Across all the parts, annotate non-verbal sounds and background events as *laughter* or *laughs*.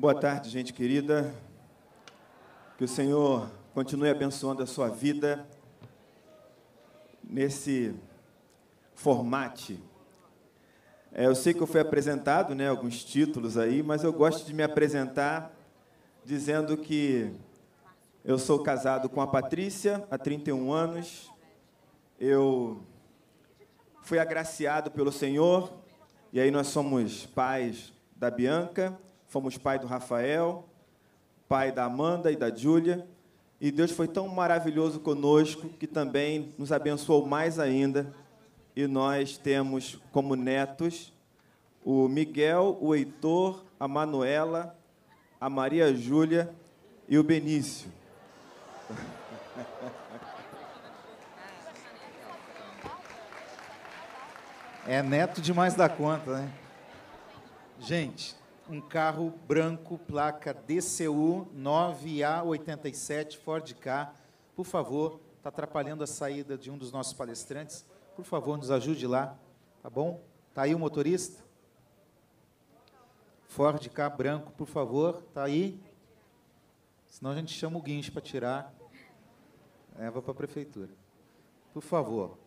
Boa tarde, gente querida. Que o Senhor continue abençoando a sua vida nesse formate. É, eu sei que eu fui apresentado, né, alguns títulos aí, mas eu gosto de me apresentar dizendo que eu sou casado com a Patrícia há 31 anos. Eu fui agraciado pelo Senhor e aí nós somos pais da Bianca fomos pai do Rafael, pai da Amanda e da Júlia, e Deus foi tão maravilhoso conosco que também nos abençoou mais ainda, e nós temos como netos o Miguel, o Heitor, a Manuela, a Maria Júlia e o Benício. É neto demais da conta, né? Gente, um carro branco, placa DCU 9A87 Ford K. Por favor, está atrapalhando a saída de um dos nossos palestrantes. Por favor, nos ajude lá, tá bom? Tá aí o motorista? Ford K branco, por favor, tá aí? Senão a gente chama o guincho para tirar. Leva para a prefeitura. Por favor.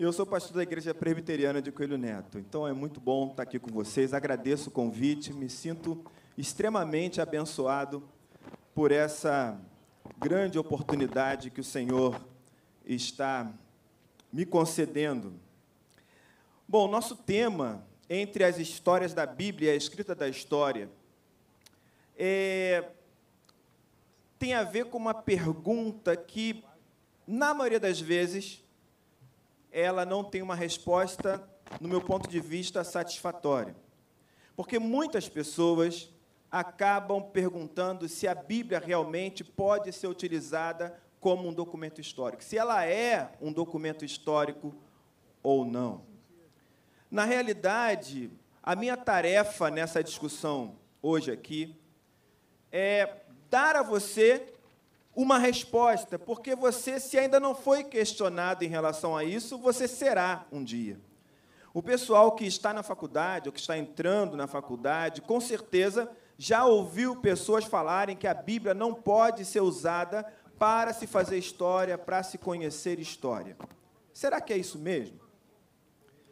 Eu sou pastor da Igreja Presbiteriana de Coelho Neto, então é muito bom estar aqui com vocês. Agradeço o convite, me sinto extremamente abençoado por essa grande oportunidade que o Senhor está me concedendo. Bom, nosso tema, entre as histórias da Bíblia e a escrita da história, é, tem a ver com uma pergunta que, na maioria das vezes, ela não tem uma resposta, no meu ponto de vista, satisfatória. Porque muitas pessoas acabam perguntando se a Bíblia realmente pode ser utilizada como um documento histórico, se ela é um documento histórico ou não. Na realidade, a minha tarefa nessa discussão hoje aqui é dar a você uma resposta, porque você, se ainda não foi questionado em relação a isso, você será um dia. O pessoal que está na faculdade, ou que está entrando na faculdade, com certeza já ouviu pessoas falarem que a Bíblia não pode ser usada para se fazer história, para se conhecer história. Será que é isso mesmo?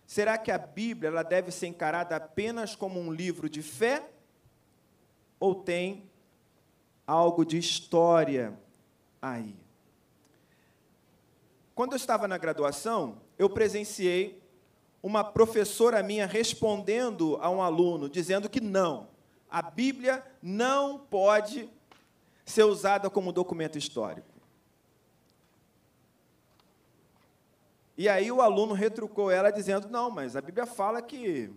Será que a Bíblia ela deve ser encarada apenas como um livro de fé? Ou tem algo de história aí. Quando eu estava na graduação, eu presenciei uma professora minha respondendo a um aluno, dizendo que não, a Bíblia não pode ser usada como documento histórico. E aí o aluno retrucou ela dizendo: não, mas a Bíblia fala que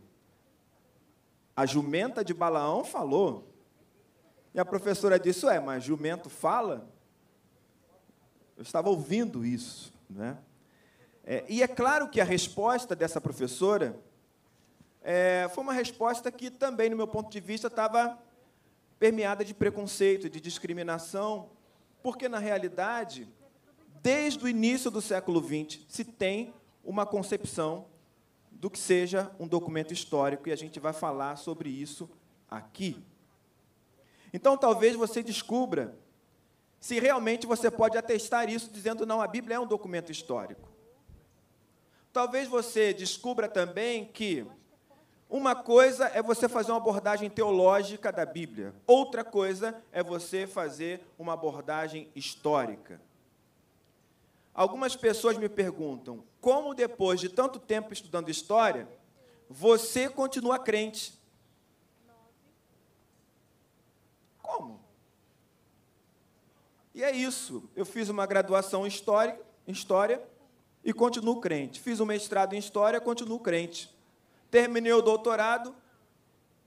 a jumenta de Balaão falou. E a professora disse: é, mas jumento fala? Eu estava ouvindo isso. Né? É, e é claro que a resposta dessa professora é, foi uma resposta que também, no meu ponto de vista, estava permeada de preconceito, de discriminação, porque, na realidade, desde o início do século XX, se tem uma concepção do que seja um documento histórico, e a gente vai falar sobre isso aqui. Então, talvez você descubra se realmente você pode atestar isso dizendo não, a Bíblia é um documento histórico. Talvez você descubra também que uma coisa é você fazer uma abordagem teológica da Bíblia, outra coisa é você fazer uma abordagem histórica. Algumas pessoas me perguntam como, depois de tanto tempo estudando história, você continua crente. Como? E é isso. Eu fiz uma graduação em história, em história e continuo crente. Fiz um mestrado em história, continuo crente. Terminei o doutorado,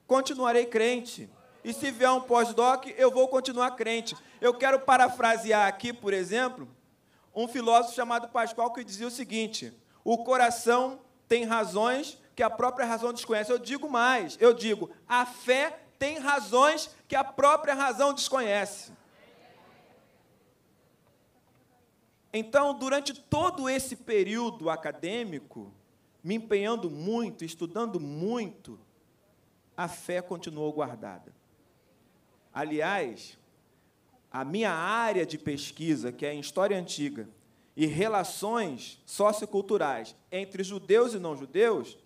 continuarei crente. E se vier um pós-doc, eu vou continuar crente. Eu quero parafrasear aqui, por exemplo, um filósofo chamado Pascoal que dizia o seguinte: o coração tem razões que a própria razão desconhece. Eu digo mais, eu digo, a fé tem razões que a própria razão desconhece. Então, durante todo esse período acadêmico, me empenhando muito, estudando muito, a fé continuou guardada. Aliás, a minha área de pesquisa, que é em história antiga e relações socioculturais entre judeus e não judeus,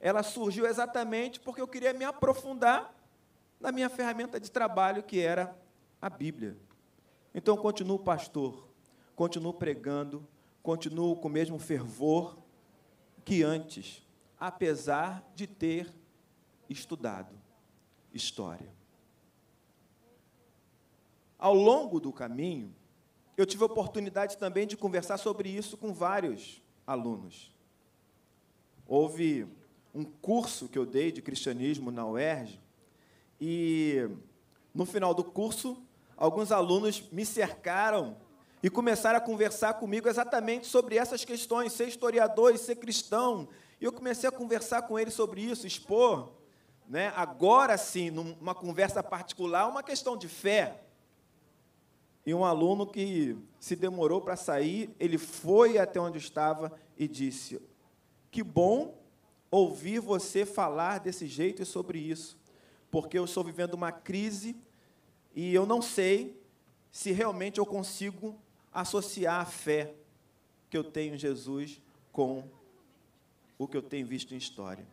ela surgiu exatamente porque eu queria me aprofundar na minha ferramenta de trabalho, que era a Bíblia. Então, continuo pastor, continuo pregando, continuo com o mesmo fervor que antes, apesar de ter estudado história. Ao longo do caminho, eu tive a oportunidade também de conversar sobre isso com vários alunos. Houve um curso que eu dei de cristianismo na UERJ, e no final do curso, alguns alunos me cercaram e começaram a conversar comigo exatamente sobre essas questões, ser historiador e ser cristão. E eu comecei a conversar com eles sobre isso, expor, né, agora sim, numa conversa particular, uma questão de fé. E um aluno que se demorou para sair, ele foi até onde estava e disse: Que bom ouvir você falar desse jeito e sobre isso, porque eu estou vivendo uma crise e eu não sei se realmente eu consigo associar a fé que eu tenho em Jesus com o que eu tenho visto em história.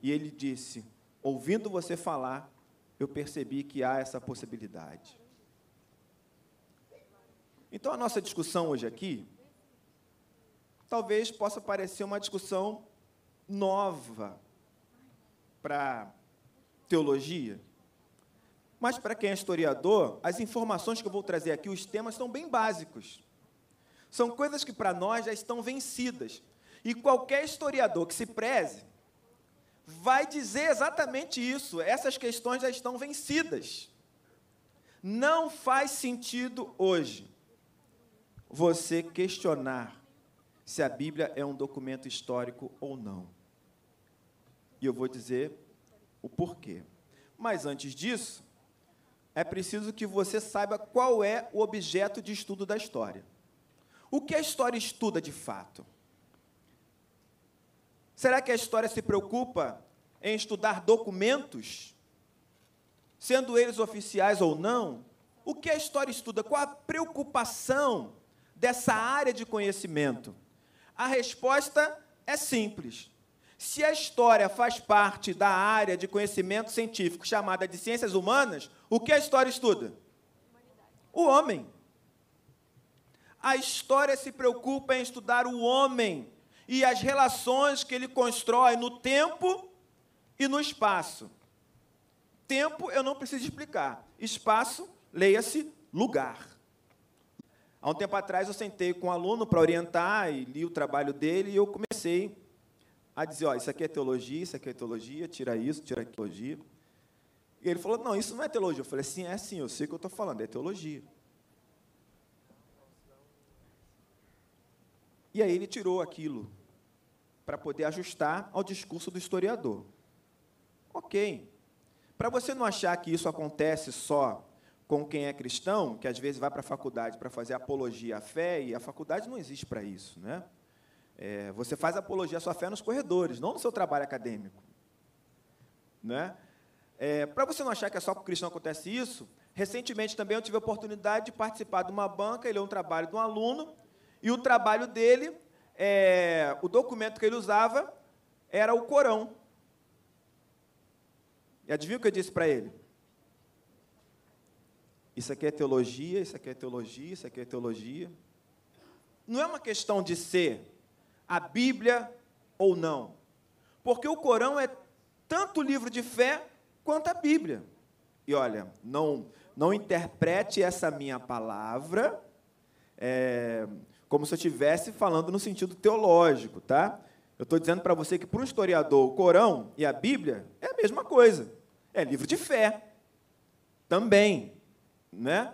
E ele disse: ouvindo você falar, eu percebi que há essa possibilidade. Então a nossa discussão hoje aqui talvez possa parecer uma discussão nova para teologia. Mas para quem é historiador, as informações que eu vou trazer aqui, os temas são bem básicos. São coisas que para nós já estão vencidas. E qualquer historiador que se preze vai dizer exatamente isso. Essas questões já estão vencidas. Não faz sentido hoje você questionar se a Bíblia é um documento histórico ou não. E eu vou dizer o porquê. Mas antes disso, é preciso que você saiba qual é o objeto de estudo da história. O que a história estuda de fato? Será que a história se preocupa em estudar documentos, sendo eles oficiais ou não? O que a história estuda? Qual a preocupação dessa área de conhecimento? A resposta é simples. Se a história faz parte da área de conhecimento científico chamada de ciências humanas, o que a história estuda? O homem. A história se preocupa em estudar o homem e as relações que ele constrói no tempo e no espaço. Tempo eu não preciso explicar. Espaço, leia-se lugar. Há um tempo atrás eu sentei com um aluno para orientar e li o trabalho dele e eu comecei a dizer, ó, isso aqui é teologia, isso aqui é teologia, tira isso, tira teologia. E ele falou, não, isso não é teologia. Eu falei, sim, é sim, eu sei o que eu estou falando, é teologia. E aí ele tirou aquilo para poder ajustar ao discurso do historiador. Ok. Para você não achar que isso acontece só com quem é cristão, que às vezes vai para a faculdade para fazer apologia à fé, e a faculdade não existe para isso, né? É, você faz apologia à sua fé nos corredores, não no seu trabalho acadêmico. Né? É, Para você não achar que é só com cristão acontece isso, recentemente também eu tive a oportunidade de participar de uma banca, ele é um trabalho de um aluno, e o trabalho dele, é, o documento que ele usava era o Corão. E adivinha o que eu disse para ele? Isso aqui é teologia, isso aqui é teologia, isso aqui é teologia. Não é uma questão de ser a Bíblia ou não. Porque o Corão é tanto livro de fé quanto a Bíblia. E olha, não, não interprete essa minha palavra é, como se eu estivesse falando no sentido teológico, tá? Eu estou dizendo para você que, para um historiador, o Corão e a Bíblia é a mesma coisa. É livro de fé. Também. Né?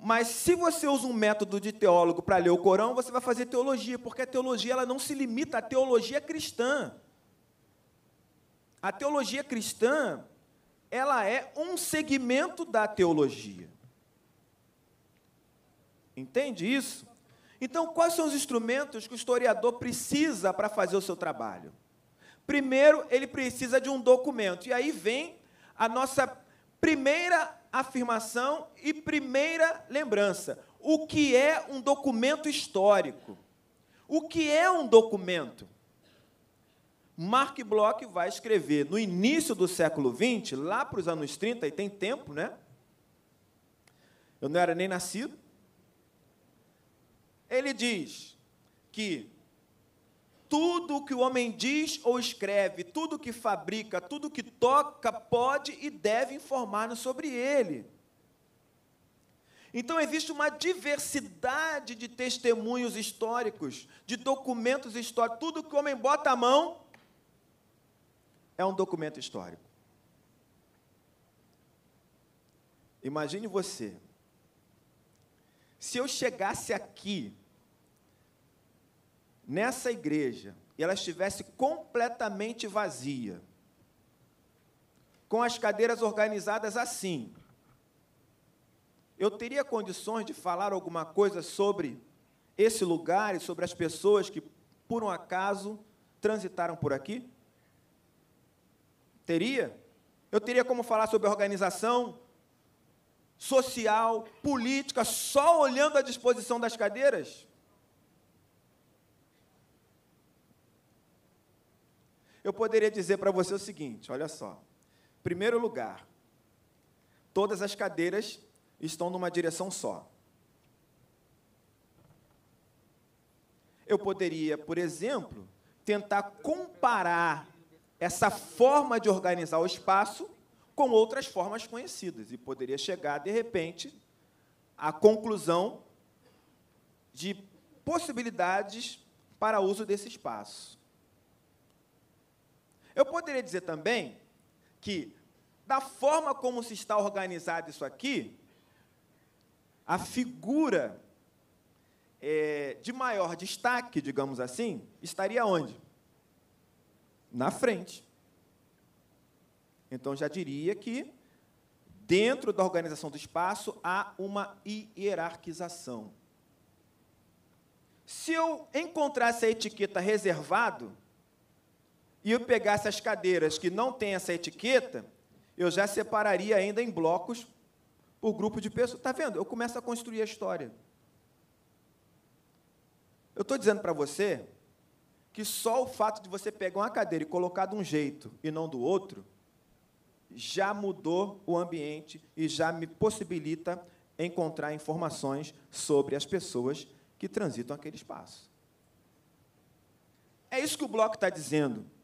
Mas se você usa um método de teólogo para ler o Corão, você vai fazer teologia, porque a teologia ela não se limita à teologia cristã. A teologia cristã, ela é um segmento da teologia. Entende isso? Então, quais são os instrumentos que o historiador precisa para fazer o seu trabalho? Primeiro, ele precisa de um documento. E aí vem a nossa primeira afirmação e primeira lembrança. O que é um documento histórico? O que é um documento? Mark Bloch vai escrever no início do século XX, lá para os anos 30, e tem tempo, né? Eu não era nem nascido. Ele diz que tudo que o homem diz ou escreve, tudo que fabrica, tudo que toca, pode e deve informar-nos sobre ele. Então, existe uma diversidade de testemunhos históricos, de documentos históricos. Tudo que o homem bota a mão é um documento histórico. Imagine você, se eu chegasse aqui nessa igreja e ela estivesse completamente vazia, com as cadeiras organizadas assim, eu teria condições de falar alguma coisa sobre esse lugar e sobre as pessoas que, por um acaso, transitaram por aqui? Teria? Eu teria como falar sobre organização social, política, só olhando a disposição das cadeiras? Eu poderia dizer para você o seguinte: olha só. Primeiro lugar, todas as cadeiras estão numa direção só. Eu poderia, por exemplo, tentar comparar essa forma de organizar o espaço com outras formas conhecidas e poderia chegar, de repente, à conclusão de possibilidades para uso desse espaço. Eu poderia dizer também que, da forma como se está organizado isso aqui, a figura é, de maior destaque, digamos assim, estaria onde? Na frente. Então, já diria que, dentro da organização do espaço, há uma hierarquização. Se eu encontrasse a etiqueta reservado, e eu pegasse as cadeiras que não têm essa etiqueta, eu já separaria ainda em blocos por grupo de pessoas. Está vendo? Eu começo a construir a história. Eu estou dizendo para você que só o fato de você pegar uma cadeira e colocar de um jeito e não do outro, já mudou o ambiente e já me possibilita encontrar informações sobre as pessoas que transitam aquele espaço. É isso que o bloco está dizendo.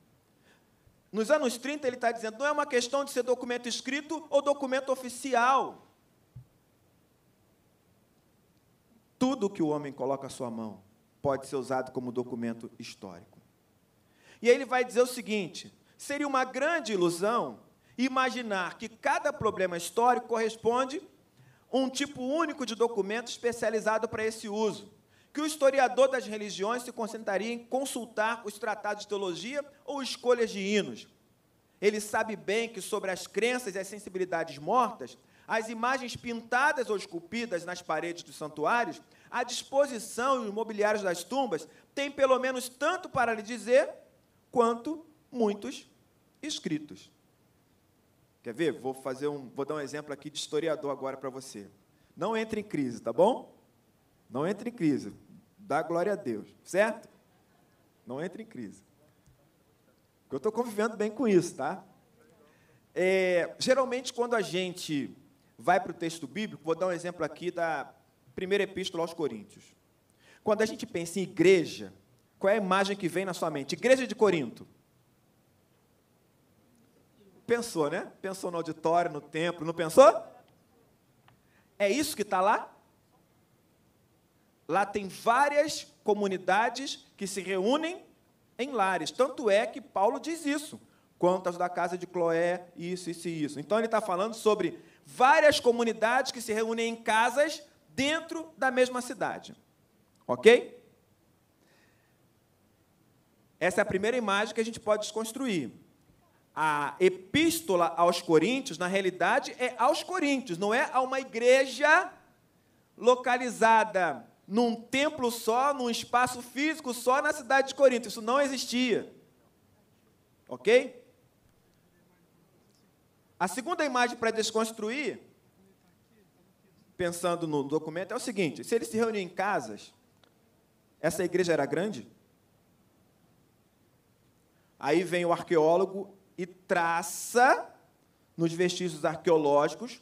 Nos anos 30, ele está dizendo, não é uma questão de ser documento escrito ou documento oficial. Tudo que o homem coloca à sua mão pode ser usado como documento histórico. E aí ele vai dizer o seguinte: seria uma grande ilusão imaginar que cada problema histórico corresponde a um tipo único de documento especializado para esse uso que o historiador das religiões se concentraria em consultar os tratados de teologia ou escolhas de hinos. Ele sabe bem que sobre as crenças e as sensibilidades mortas, as imagens pintadas ou esculpidas nas paredes dos santuários, a disposição e os mobiliários das tumbas, têm pelo menos tanto para lhe dizer quanto muitos escritos. Quer ver? Vou fazer um, vou dar um exemplo aqui de historiador agora para você. Não entre em crise, tá bom? Não entre em crise. Dá glória a Deus, certo? Não entre em crise. Eu estou convivendo bem com isso, tá? É, geralmente, quando a gente vai para o texto bíblico, vou dar um exemplo aqui da primeira epístola aos Coríntios. Quando a gente pensa em igreja, qual é a imagem que vem na sua mente? Igreja de Corinto. Pensou, né? Pensou no auditório, no templo, não pensou? É isso que está lá? Lá tem várias comunidades que se reúnem em lares. Tanto é que Paulo diz isso. Quantas da casa de Cloé, isso, isso e isso. Então ele está falando sobre várias comunidades que se reúnem em casas dentro da mesma cidade. Ok? Essa é a primeira imagem que a gente pode desconstruir. A epístola aos Coríntios, na realidade, é aos Coríntios, não é a uma igreja localizada num templo só, num espaço físico só na cidade de Corinto. Isso não existia. Ok? A segunda imagem para desconstruir, pensando no documento, é o seguinte: se eles se reuniam em casas, essa igreja era grande? Aí vem o arqueólogo e traça nos vestígios arqueológicos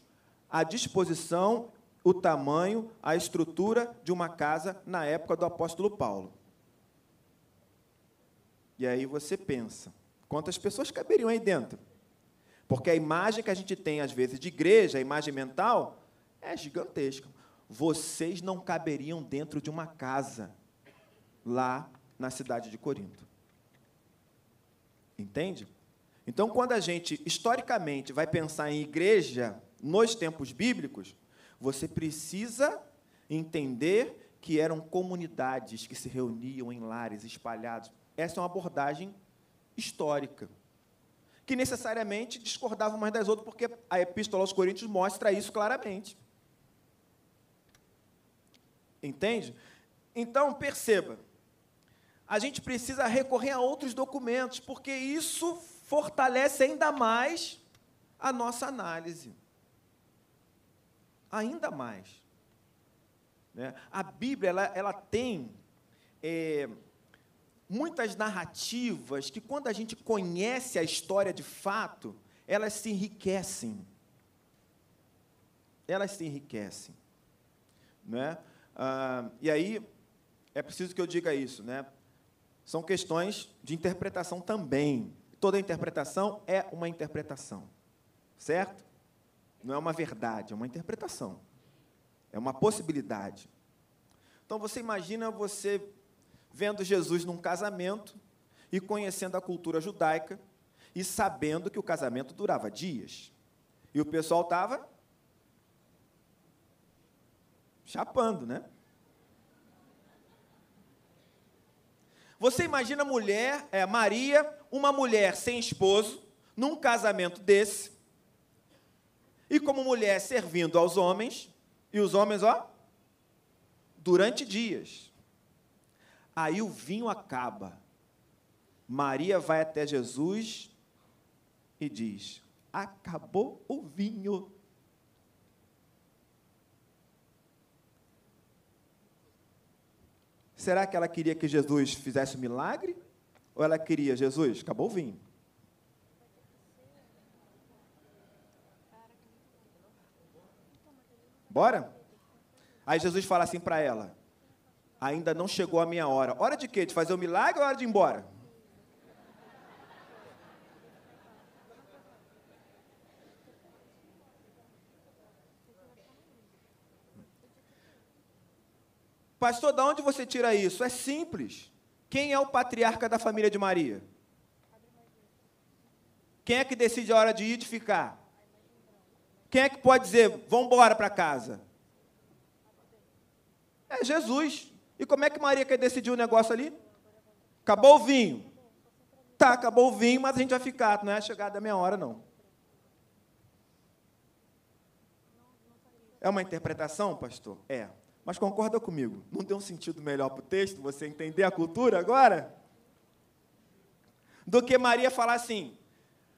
a disposição, o tamanho, a estrutura de uma casa na época do apóstolo Paulo. E aí você pensa, quantas pessoas caberiam aí dentro? Porque a imagem que a gente tem, às vezes, de igreja, a imagem mental, é gigantesca. Vocês não caberiam dentro de uma casa lá na cidade de Corinto. Entende? Então, quando a gente, historicamente, vai pensar em igreja nos tempos bíblicos, você precisa entender que eram comunidades que se reuniam em lares espalhados. Essa é uma abordagem histórica, que necessariamente discordavam umas das outras, porque a Epístola aos Coríntios mostra isso claramente. Entende? Então, perceba, a gente precisa recorrer a outros documentos, porque isso fortalece ainda mais a nossa análise. Ainda mais. Né? A Bíblia ela, ela tem é, muitas narrativas que, quando a gente conhece a história de fato, elas se enriquecem. Elas se enriquecem. Né? Ah, e aí, é preciso que eu diga isso. Né? São questões de interpretação também toda interpretação é uma interpretação. Certo? Não é uma verdade, é uma interpretação. É uma possibilidade. Então você imagina você vendo Jesus num casamento e conhecendo a cultura judaica e sabendo que o casamento durava dias. E o pessoal estava chapando, né? Você imagina mulher, é, Maria, uma mulher sem esposo, num casamento desse, e como mulher servindo aos homens, e os homens, ó, durante dias. Aí o vinho acaba. Maria vai até Jesus e diz: Acabou o vinho. Será que ela queria que Jesus fizesse um milagre? Ou ela queria, Jesus, acabou o vinho? Bora? Aí Jesus fala assim para ela: Ainda não chegou a minha hora. Hora de quê? De fazer o um milagre ou hora de ir embora? Pastor, de onde você tira isso? É simples. Quem é o patriarca da família de Maria? Quem é que decide a hora de ir e de ficar? Quem é que pode dizer, vamos embora para casa? É Jesus. E como é que Maria quer decidir o negócio ali? Acabou o vinho. Tá, acabou o vinho, mas a gente vai ficar. Não é a chegada da minha hora, não. É uma interpretação, pastor? É. Mas concorda comigo, não tem um sentido melhor para o texto, você entender a cultura agora? Do que Maria falar assim: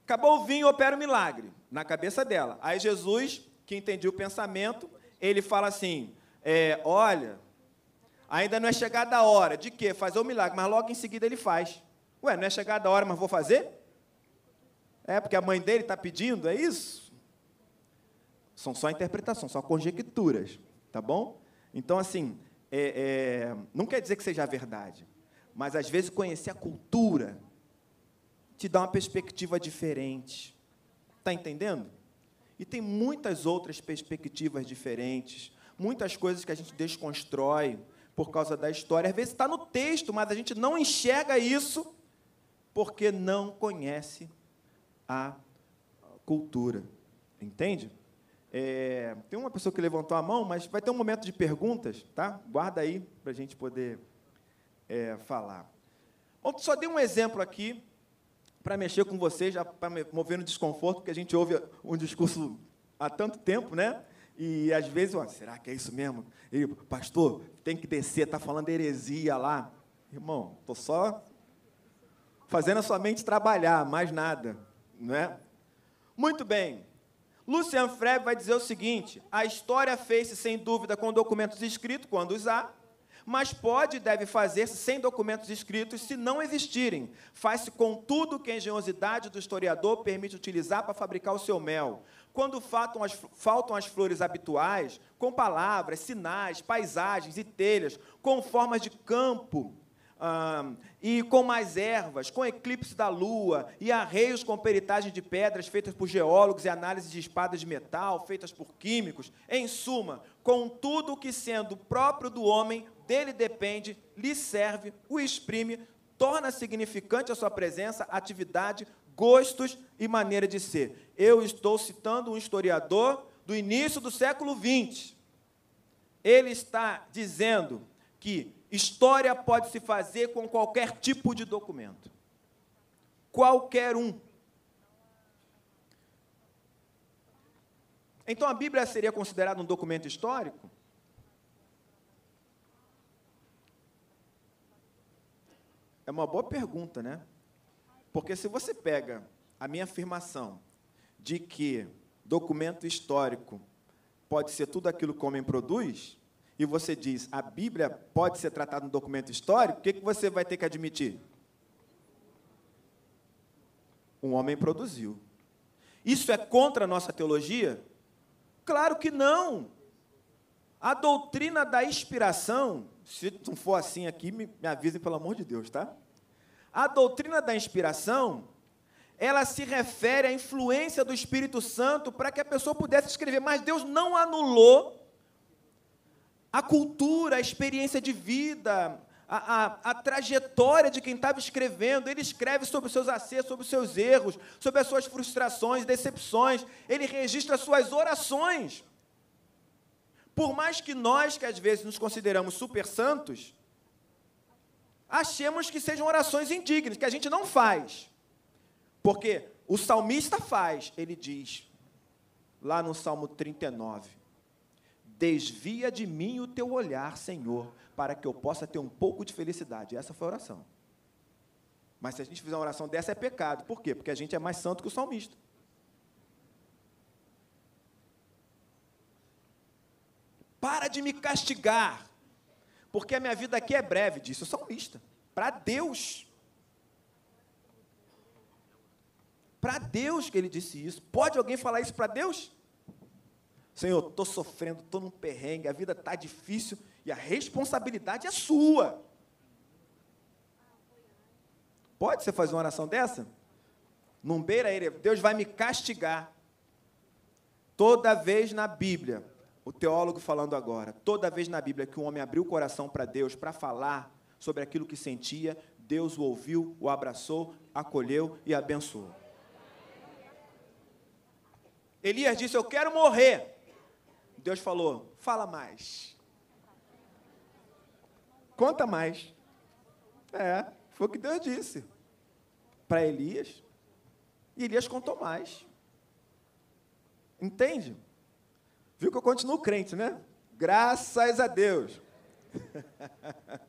acabou o vinho, opera o milagre, na cabeça dela. Aí Jesus, que entendia o pensamento, ele fala assim: é, olha, ainda não é chegada a hora, de quê? Fazer o milagre, mas logo em seguida ele faz. Ué, não é chegada a hora, mas vou fazer? É, porque a mãe dele está pedindo, é isso? São só interpretações, só conjecturas, tá bom? Então, assim, é, é, não quer dizer que seja a verdade, mas às vezes conhecer a cultura te dá uma perspectiva diferente. Está entendendo? E tem muitas outras perspectivas diferentes, muitas coisas que a gente desconstrói por causa da história. Às vezes está no texto, mas a gente não enxerga isso porque não conhece a cultura. Entende? É, tem uma pessoa que levantou a mão, mas vai ter um momento de perguntas, tá? Guarda aí para a gente poder é, falar. Bom, só dei um exemplo aqui para mexer com você, já para mover no desconforto, porque a gente ouve um discurso há tanto tempo, né? E às vezes, ó, será que é isso mesmo? E, pastor, tem que descer, está falando heresia lá. Irmão, estou só fazendo a sua mente trabalhar, mais nada, não é? Muito bem. Lucian Freire vai dizer o seguinte: a história fez-se sem dúvida com documentos escritos, quando os há, mas pode e deve fazer-se sem documentos escritos se não existirem. Faz-se com tudo que a engenhosidade do historiador permite utilizar para fabricar o seu mel. Quando faltam as, faltam as flores habituais, com palavras, sinais, paisagens e telhas, com formas de campo, e com mais ervas, com eclipse da lua, e arreios com peritagem de pedras feitas por geólogos e análise de espadas de metal feitas por químicos, em suma, com tudo que sendo próprio do homem, dele depende, lhe serve, o exprime, torna significante a sua presença, atividade, gostos e maneira de ser. Eu estou citando um historiador do início do século XX. Ele está dizendo que História pode se fazer com qualquer tipo de documento. Qualquer um. Então a Bíblia seria considerada um documento histórico? É uma boa pergunta, né? Porque se você pega a minha afirmação de que documento histórico pode ser tudo aquilo que o homem produz, e você diz a Bíblia pode ser tratada no documento histórico, o que, que você vai ter que admitir? Um homem produziu. Isso é contra a nossa teologia? Claro que não. A doutrina da inspiração, se não for assim aqui, me, me avisem pelo amor de Deus, tá? A doutrina da inspiração, ela se refere à influência do Espírito Santo para que a pessoa pudesse escrever, mas Deus não anulou a cultura, a experiência de vida, a, a, a, trajetória de quem estava escrevendo. Ele escreve sobre os seus acertos, sobre os seus erros, sobre as suas frustrações, decepções. Ele registra as suas orações. Por mais que nós, que às vezes nos consideramos super santos, achemos que sejam orações indignas, que a gente não faz. Porque o salmista faz, ele diz, lá no Salmo 39. Desvia de mim o teu olhar, Senhor, para que eu possa ter um pouco de felicidade. Essa foi a oração. Mas se a gente fizer uma oração dessa, é pecado. Por quê? Porque a gente é mais santo que o salmista. Para de me castigar, porque a minha vida aqui é breve, disse o salmista. Para Deus. Para Deus que ele disse isso. Pode alguém falar isso para Deus? Senhor, estou sofrendo, estou num perrengue, a vida está difícil e a responsabilidade é sua. Pode você fazer uma oração dessa? Não beira ele, Deus vai me castigar. Toda vez na Bíblia, o teólogo falando agora, toda vez na Bíblia que um homem abriu o coração para Deus para falar sobre aquilo que sentia, Deus o ouviu, o abraçou, acolheu e abençoou. Elias disse: Eu quero morrer. Deus falou: fala mais. Conta mais. É, foi o que Deus disse para Elias. E Elias contou mais. Entende? Viu que eu continuo crente, né? Graças a Deus. *laughs*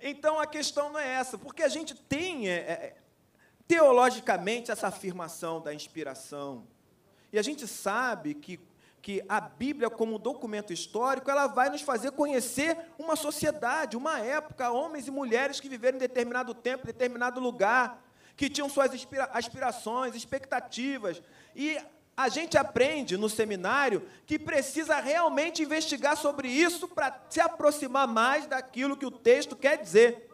então a questão não é essa, porque a gente tem é, é, teologicamente essa afirmação da inspiração. E a gente sabe que que a Bíblia, como documento histórico, ela vai nos fazer conhecer uma sociedade, uma época, homens e mulheres que viveram em determinado tempo, em determinado lugar, que tinham suas aspirações, expectativas. E a gente aprende no seminário que precisa realmente investigar sobre isso para se aproximar mais daquilo que o texto quer dizer.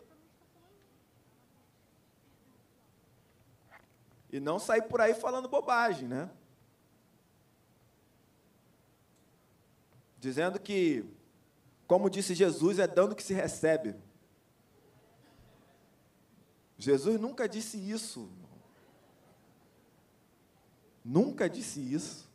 E não sair por aí falando bobagem, né? dizendo que, como disse Jesus, é dando que se recebe. Jesus nunca disse isso. Nunca disse isso.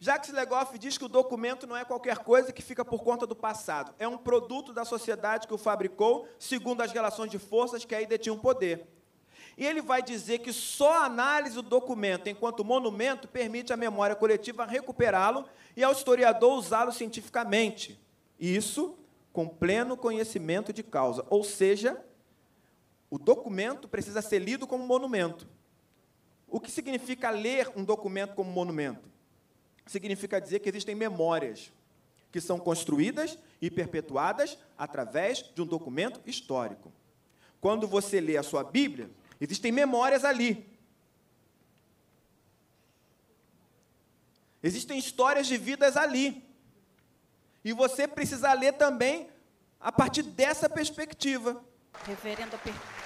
Jacques Legoff diz que o documento não é qualquer coisa que fica por conta do passado. É um produto da sociedade que o fabricou, segundo as relações de forças que aí detinham poder. E ele vai dizer que só a análise do documento enquanto monumento permite à memória coletiva recuperá-lo e ao historiador usá-lo cientificamente. Isso com pleno conhecimento de causa. Ou seja, o documento precisa ser lido como monumento. O que significa ler um documento como monumento? Significa dizer que existem memórias que são construídas e perpetuadas através de um documento histórico. Quando você lê a sua Bíblia, existem memórias ali. Existem histórias de vidas ali. E você precisa ler também a partir dessa perspectiva. Reverendo, per...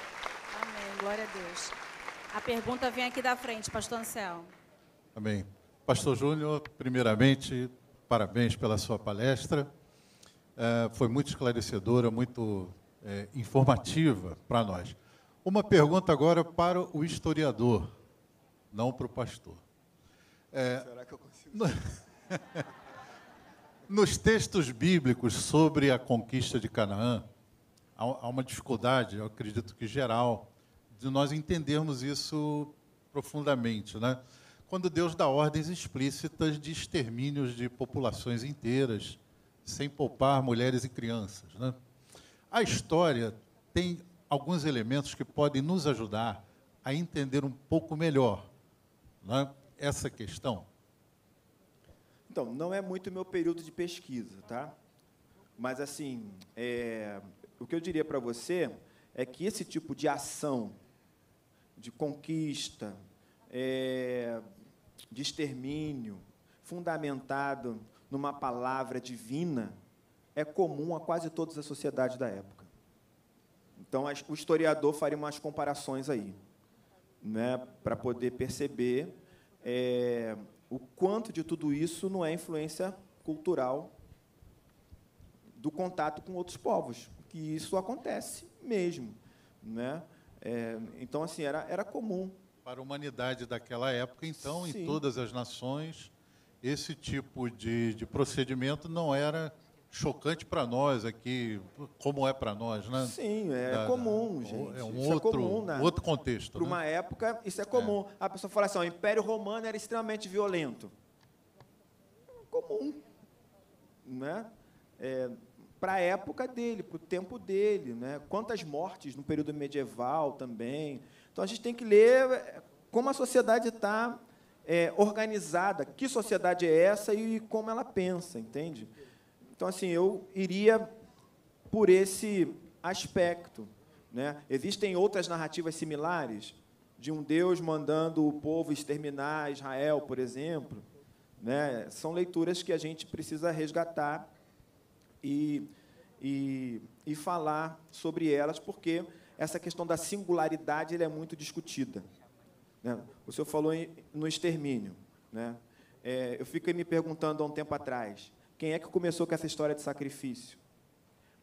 glória a Deus. A pergunta vem aqui da frente, pastor Anselmo. Amém. Pastor Júnior, primeiramente, parabéns pela sua palestra. É, foi muito esclarecedora, muito é, informativa para nós. Uma pergunta agora para o historiador, não para o pastor. É, Será que eu consigo? *laughs* Nos textos bíblicos sobre a conquista de Canaã, há uma dificuldade, eu acredito que geral, de nós entendermos isso profundamente. Né? Quando Deus dá ordens explícitas de extermínios de populações inteiras, sem poupar mulheres e crianças. Né? A história tem alguns elementos que podem nos ajudar a entender um pouco melhor né, essa questão. Então, não é muito meu período de pesquisa, tá? Mas, assim, é, o que eu diria para você é que esse tipo de ação, de conquista, é, de extermínio, fundamentado numa palavra divina, é comum a quase todas as sociedades da época. Então, o historiador faria umas comparações aí, né, para poder perceber é, o quanto de tudo isso não é influência cultural do contato com outros povos, que isso acontece mesmo, né? É, então assim era era comum para a humanidade daquela época, então Sim. em todas as nações esse tipo de, de procedimento não era chocante para nós aqui, como é para nós, né? Sim, é da, comum, da, gente. É um isso outro, é comum, né? outro contexto. Para né? uma época, isso é comum. É. A pessoa fala assim: o Império Romano era extremamente violento. Comum. Né? É, para a época dele, para o tempo dele. Né? Quantas mortes no período medieval também. Então a gente tem que ler é, como a sociedade está é, organizada, que sociedade é essa e como ela pensa, entende? Então, assim, eu iria por esse aspecto. Né? Existem outras narrativas similares, de um Deus mandando o povo exterminar Israel, por exemplo. Né? São leituras que a gente precisa resgatar e, e, e falar sobre elas, porque essa questão da singularidade é muito discutida. Né? O senhor falou no extermínio. Né? É, eu fiquei me perguntando há um tempo atrás, quem é que começou com essa história de sacrifício?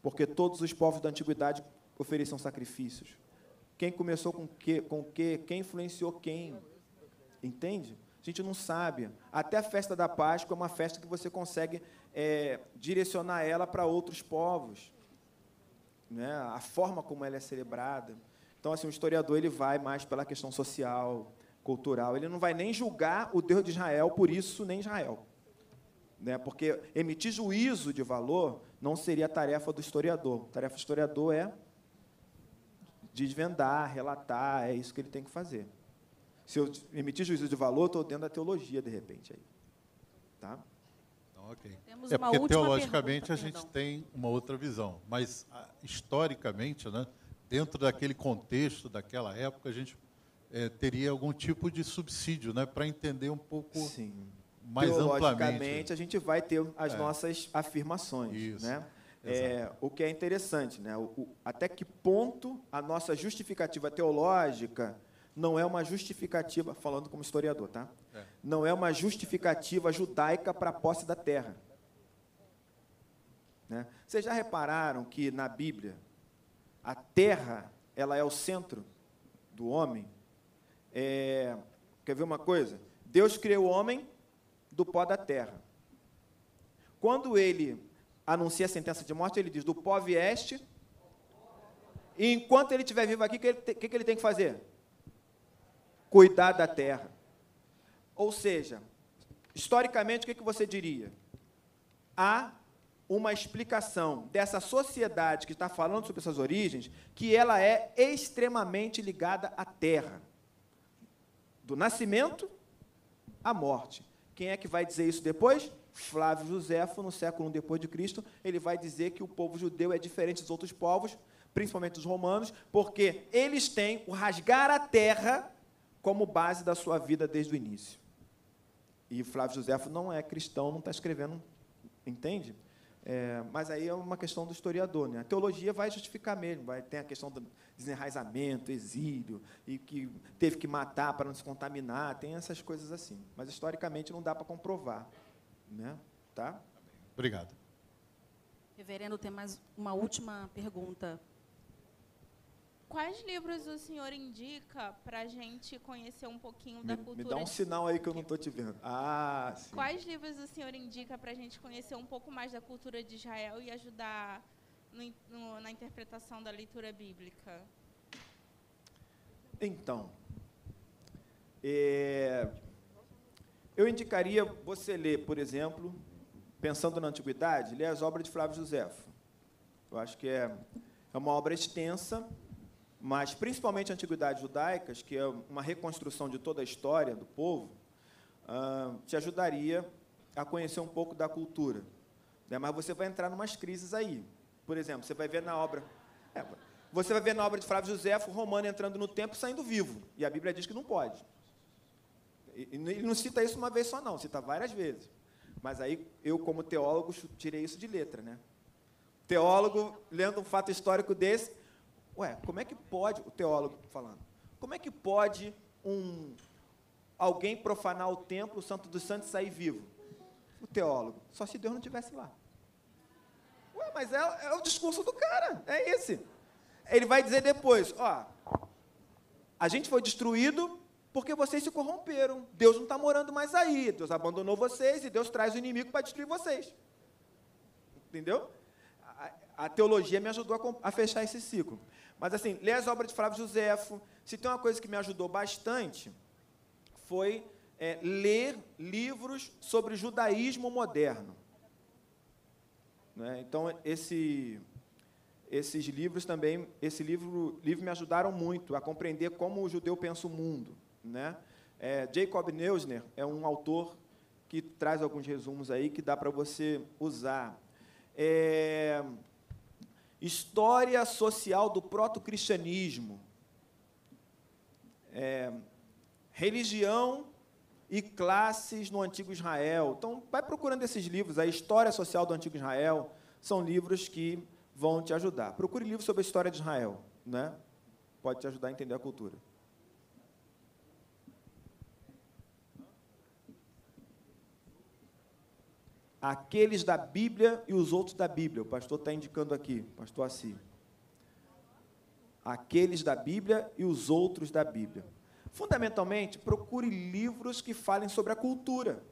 Porque todos os povos da antiguidade ofereciam sacrifícios. Quem começou com que, com que? Quem influenciou quem? Entende? A gente não sabe. Até a festa da Páscoa é uma festa que você consegue é, direcionar ela para outros povos. Né? A forma como ela é celebrada. Então, assim, o historiador ele vai mais pela questão social, cultural. Ele não vai nem julgar o Deus de Israel por isso, nem Israel. Né? Porque emitir juízo de valor não seria a tarefa do historiador. A tarefa do historiador é desvendar, relatar, é isso que ele tem que fazer. Se eu emitir juízo de valor, estou dentro da teologia, de repente. Aí. Tá? Ok. é porque, teologicamente, pergunta, a gente perdão. tem uma outra visão. Mas, ah, historicamente, né, dentro daquele contexto, daquela época, a gente é, teria algum tipo de subsídio né, para entender um pouco Sim mais amplamente. a gente vai ter as é. nossas afirmações. Isso. Né? É, o que é interessante, né? O, o, até que ponto a nossa justificativa teológica não é uma justificativa, falando como historiador, tá? Não é uma justificativa judaica para a posse da terra. Né? Vocês já repararam que na Bíblia a terra ela é o centro do homem? É, quer ver uma coisa? Deus criou o homem do pó da terra. Quando ele anuncia a sentença de morte, ele diz: do pó vieste. E enquanto ele estiver vivo aqui, o que, que, que ele tem que fazer? Cuidar da terra. Ou seja, historicamente, o que, que você diria? Há uma explicação dessa sociedade que está falando sobre essas origens, que ela é extremamente ligada à terra. Do nascimento à morte. Quem é que vai dizer isso depois? Flávio Josefo, no século I depois de Cristo, ele vai dizer que o povo judeu é diferente dos outros povos, principalmente dos romanos, porque eles têm o rasgar a terra como base da sua vida desde o início. E Flávio Josefo não é cristão, não está escrevendo, entende? É, mas aí é uma questão do historiador. Né? A teologia vai justificar mesmo, vai ter a questão do desenraizamento, exílio, e que teve que matar para não se contaminar, tem essas coisas assim. Mas historicamente não dá para comprovar. Né? Tá? Obrigado. Reverendo, tem mais uma última pergunta. Quais livros o senhor indica para a gente conhecer um pouquinho da Me, cultura? me dá um sinal aí que eu não estou te vendo. Ah, sim. Quais livros o senhor indica para a gente conhecer um pouco mais da cultura de Israel e ajudar no no- na interpretação da leitura bíblica? Então, é, eu indicaria você ler, por exemplo, pensando na antiguidade, ler as obras de Flávio Josefo. Eu acho que é, é uma obra extensa, mas principalmente a antiguidade judaicas, que é uma reconstrução de toda a história do povo, ah, te ajudaria a conhecer um pouco da cultura. né? Mas você vai entrar em umas crises aí. Por exemplo, você vai ver na obra. é, você vai ver na obra de Flávio Josefo o romano entrando no templo e saindo vivo. E a Bíblia diz que não pode. Ele não cita isso uma vez só, não, cita várias vezes. Mas aí, eu, como teólogo, tirei isso de letra, né? Teólogo, lendo um fato histórico desse, ué, como é que pode, o teólogo falando, como é que pode um alguém profanar o templo, o santo dos santos, sair vivo? O teólogo, só se Deus não estivesse lá. Ué, mas é, é o discurso do cara, é esse. Ele vai dizer depois, ó, a gente foi destruído porque vocês se corromperam. Deus não está morando mais aí. Deus abandonou vocês e Deus traz o inimigo para destruir vocês. Entendeu? A, teologia me ajudou a, a fechar esse ciclo. Mas assim, ler as obras de Flávio Josefo. Se tem uma coisa que me ajudou bastante, foi é, ler livros sobre judaísmo moderno. Né? Então, esse, esses livros também, esse livro, livro me ajudaram muito a compreender como o judeu pensa o mundo. Né? É, Jacob Neusner é um autor que traz alguns resumos aí que dá para você usar. É, História social do proto-cristianismo. É, religião e classes no Antigo Israel. Então, vai procurando esses livros. A História Social do Antigo Israel são livros que vão te ajudar. Procure livros sobre a história de Israel. Né? Pode te ajudar a entender a cultura. Aqueles da Bíblia e os outros da Bíblia. O pastor está indicando aqui, pastor Assi. Aqueles da Bíblia e os outros da Bíblia. Fundamentalmente, procure livros que falem sobre a cultura.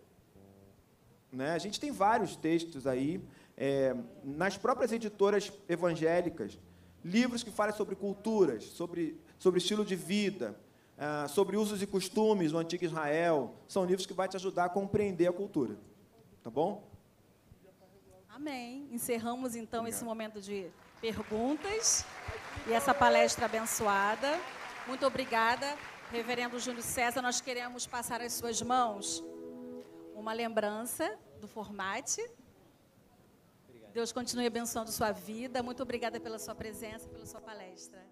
Né? A gente tem vários textos aí, é, nas próprias editoras evangélicas, livros que falem sobre culturas, sobre, sobre estilo de vida, ah, sobre usos e costumes no Antigo Israel. São livros que vão te ajudar a compreender a cultura. Tá bom? Amém. Encerramos então esse momento de perguntas e essa palestra abençoada. Muito obrigada, Reverendo Júlio César. Nós queremos passar às suas mãos uma lembrança do formate. Deus continue abençoando sua vida. Muito obrigada pela sua presença, pela sua palestra.